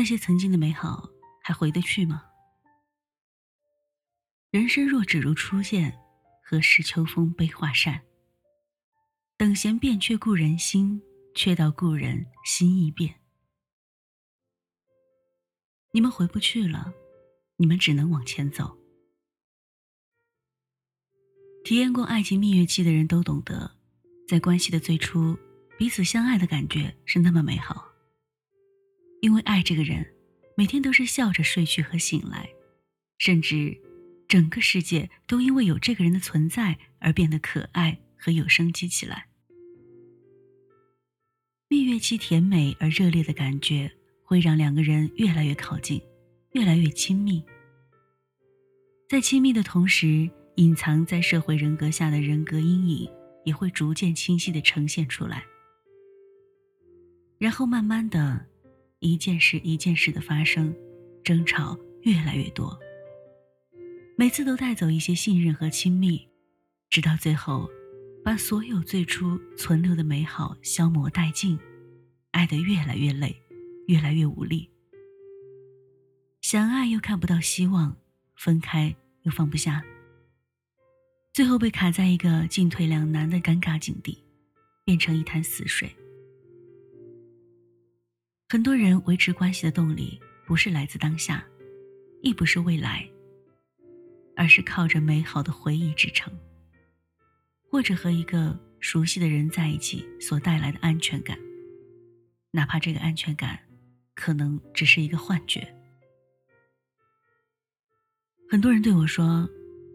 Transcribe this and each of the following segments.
那些曾经的美好还回得去吗？人生若只如初见，何事秋风悲画扇？等闲变却故人心，却道故人心易变。你们回不去了，你们只能往前走。体验过爱情蜜月期的人都懂得，在关系的最初，彼此相爱的感觉是那么美好。因为爱这个人，每天都是笑着睡去和醒来，甚至整个世界都因为有这个人的存在而变得可爱和有生机起来。蜜月期甜美而热烈的感觉，会让两个人越来越靠近，越来越亲密。在亲密的同时，隐藏在社会人格下的人格阴影也会逐渐清晰的呈现出来，然后慢慢的。一件事一件事的发生，争吵越来越多。每次都带走一些信任和亲密，直到最后，把所有最初存留的美好消磨殆尽，爱得越来越累，越来越无力。想爱又看不到希望，分开又放不下，最后被卡在一个进退两难的尴尬境地，变成一潭死水。很多人维持关系的动力，不是来自当下，亦不是未来，而是靠着美好的回忆支撑，或者和一个熟悉的人在一起所带来的安全感，哪怕这个安全感，可能只是一个幻觉。很多人对我说：“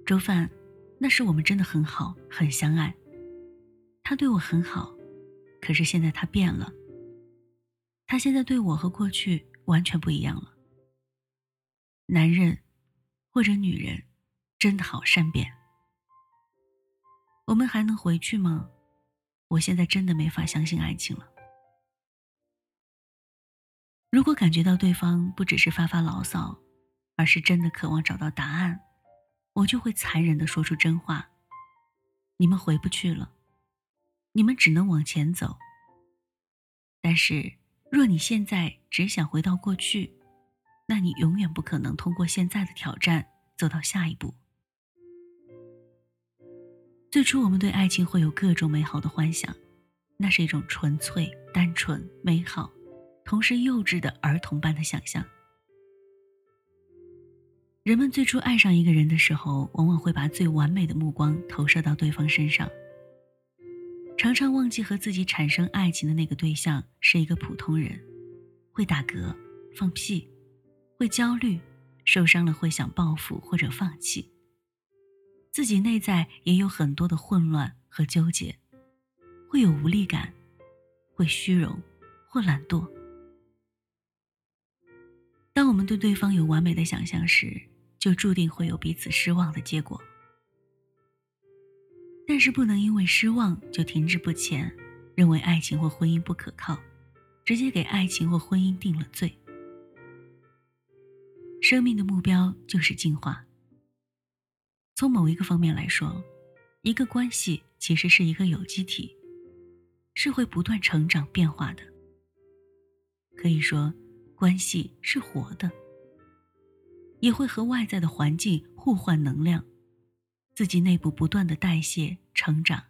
周范，那时我们真的很好，很相爱。他对我很好，可是现在他变了。”他现在对我和过去完全不一样了。男人，或者女人，真的好善变。我们还能回去吗？我现在真的没法相信爱情了。如果感觉到对方不只是发发牢骚，而是真的渴望找到答案，我就会残忍的说出真话：你们回不去了，你们只能往前走。但是。若你现在只想回到过去，那你永远不可能通过现在的挑战走到下一步。最初，我们对爱情会有各种美好的幻想，那是一种纯粹、单纯、美好，同时幼稚的儿童般的想象。人们最初爱上一个人的时候，往往会把最完美的目光投射到对方身上。常常忘记和自己产生爱情的那个对象是一个普通人，会打嗝、放屁，会焦虑，受伤了会想报复或者放弃。自己内在也有很多的混乱和纠结，会有无力感，会虚荣或懒惰。当我们对对方有完美的想象时，就注定会有彼此失望的结果。但是不能因为失望就停滞不前，认为爱情或婚姻不可靠，直接给爱情或婚姻定了罪。生命的目标就是进化。从某一个方面来说，一个关系其实是一个有机体，是会不断成长变化的。可以说，关系是活的，也会和外在的环境互换能量。自己内部不断的代谢成长，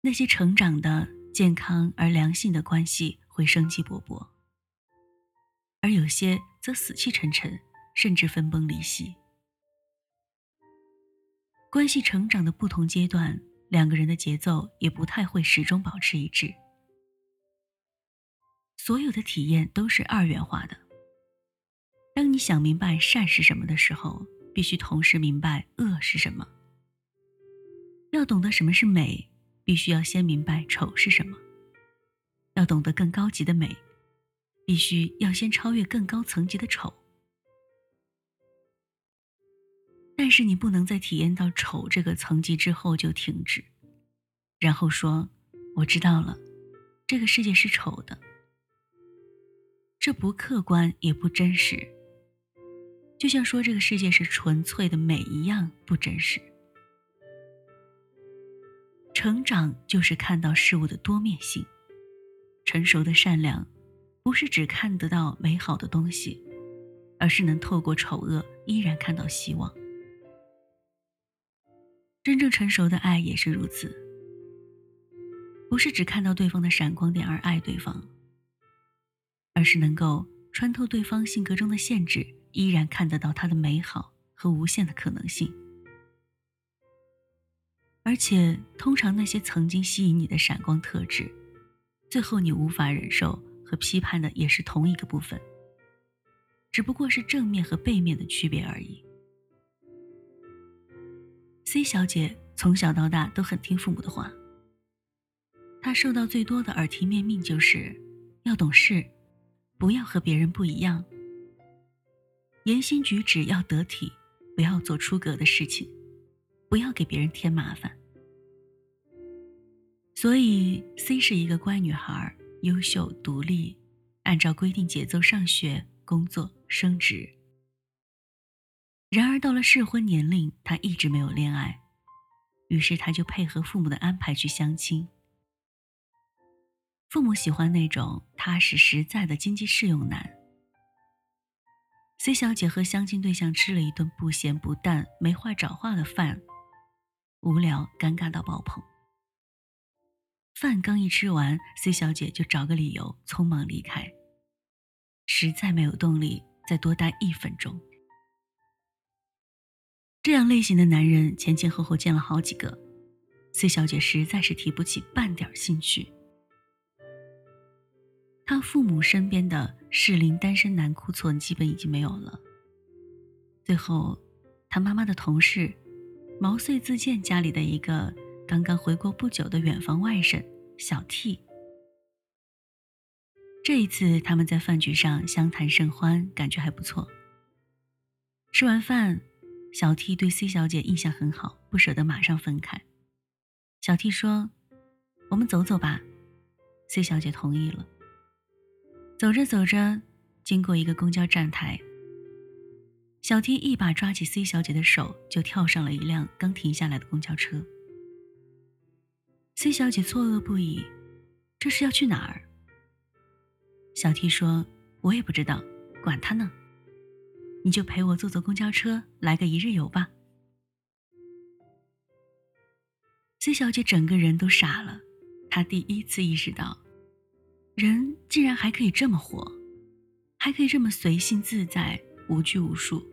那些成长的健康而良性的关系会生机勃勃，而有些则死气沉沉，甚至分崩离析。关系成长的不同阶段，两个人的节奏也不太会始终保持一致。所有的体验都是二元化的。当你想明白善是什么的时候。必须同时明白恶是什么。要懂得什么是美，必须要先明白丑是什么。要懂得更高级的美，必须要先超越更高层级的丑。但是你不能在体验到丑这个层级之后就停止，然后说我知道了，这个世界是丑的，这不客观也不真实。就像说这个世界是纯粹的美一样不真实。成长就是看到事物的多面性，成熟的善良，不是只看得到美好的东西，而是能透过丑恶依然看到希望。真正成熟的爱也是如此，不是只看到对方的闪光点而爱对方，而是能够穿透对方性格中的限制，依然看得到他的美好和无限的可能性。而且，通常那些曾经吸引你的闪光特质，最后你无法忍受和批判的也是同一个部分，只不过是正面和背面的区别而已。C 小姐从小到大都很听父母的话，她受到最多的耳提面命就是要懂事，不要和别人不一样，言行举止要得体，不要做出格的事情。不要给别人添麻烦。所以，C 是一个乖女孩，优秀独立，按照规定节奏上学、工作、升职。然而到了适婚年龄，她一直没有恋爱，于是她就配合父母的安排去相亲。父母喜欢那种踏实实在的经济适用男。C 小姐和相亲对象吃了一顿不咸不淡、没话找话的饭。无聊、尴尬到爆棚。饭刚一吃完，C 小姐就找个理由匆忙离开，实在没有动力再多待一分钟。这样类型的男人前前后后见了好几个，C 小姐实在是提不起半点兴趣。她父母身边的适龄单身男库存基本已经没有了。最后，他妈妈的同事。毛遂自荐家里的一个刚刚回国不久的远房外甥小 T。这一次他们在饭局上相谈甚欢，感觉还不错。吃完饭，小 T 对 C 小姐印象很好，不舍得马上分开。小 T 说：“我们走走吧。”C 小姐同意了。走着走着，经过一个公交站台。小 T 一把抓起 C 小姐的手，就跳上了一辆刚停下来的公交车。C 小姐错愕不已，这是要去哪儿？小 T 说：“我也不知道，管他呢，你就陪我坐坐公交车，来个一日游吧。”C 小姐整个人都傻了，她第一次意识到，人竟然还可以这么活，还可以这么随性自在、无拘无束。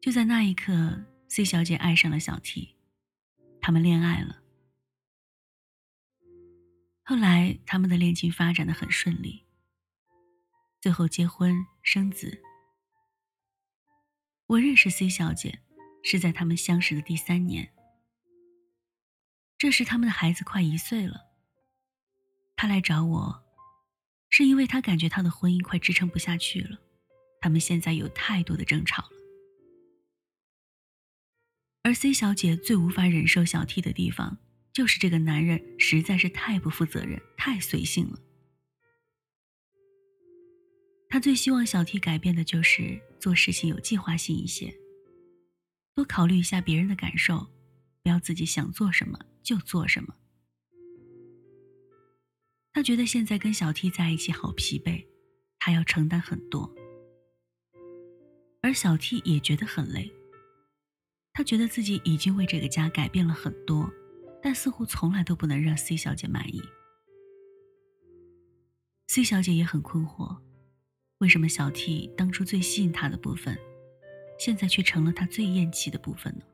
就在那一刻，C 小姐爱上了小 T，他们恋爱了。后来，他们的恋情发展的很顺利，最后结婚生子。我认识 C 小姐是在他们相识的第三年，这时他们的孩子快一岁了。他来找我，是因为他感觉他的婚姻快支撑不下去了，他们现在有太多的争吵了。而 C 小姐最无法忍受小 T 的地方，就是这个男人实在是太不负责任、太随性了。她最希望小 T 改变的就是做事情有计划性一些，多考虑一下别人的感受，不要自己想做什么就做什么。他觉得现在跟小 T 在一起好疲惫，他要承担很多，而小 T 也觉得很累。他觉得自己已经为这个家改变了很多，但似乎从来都不能让 C 小姐满意。C 小姐也很困惑，为什么小 T 当初最吸引她的部分，现在却成了她最厌弃的部分呢？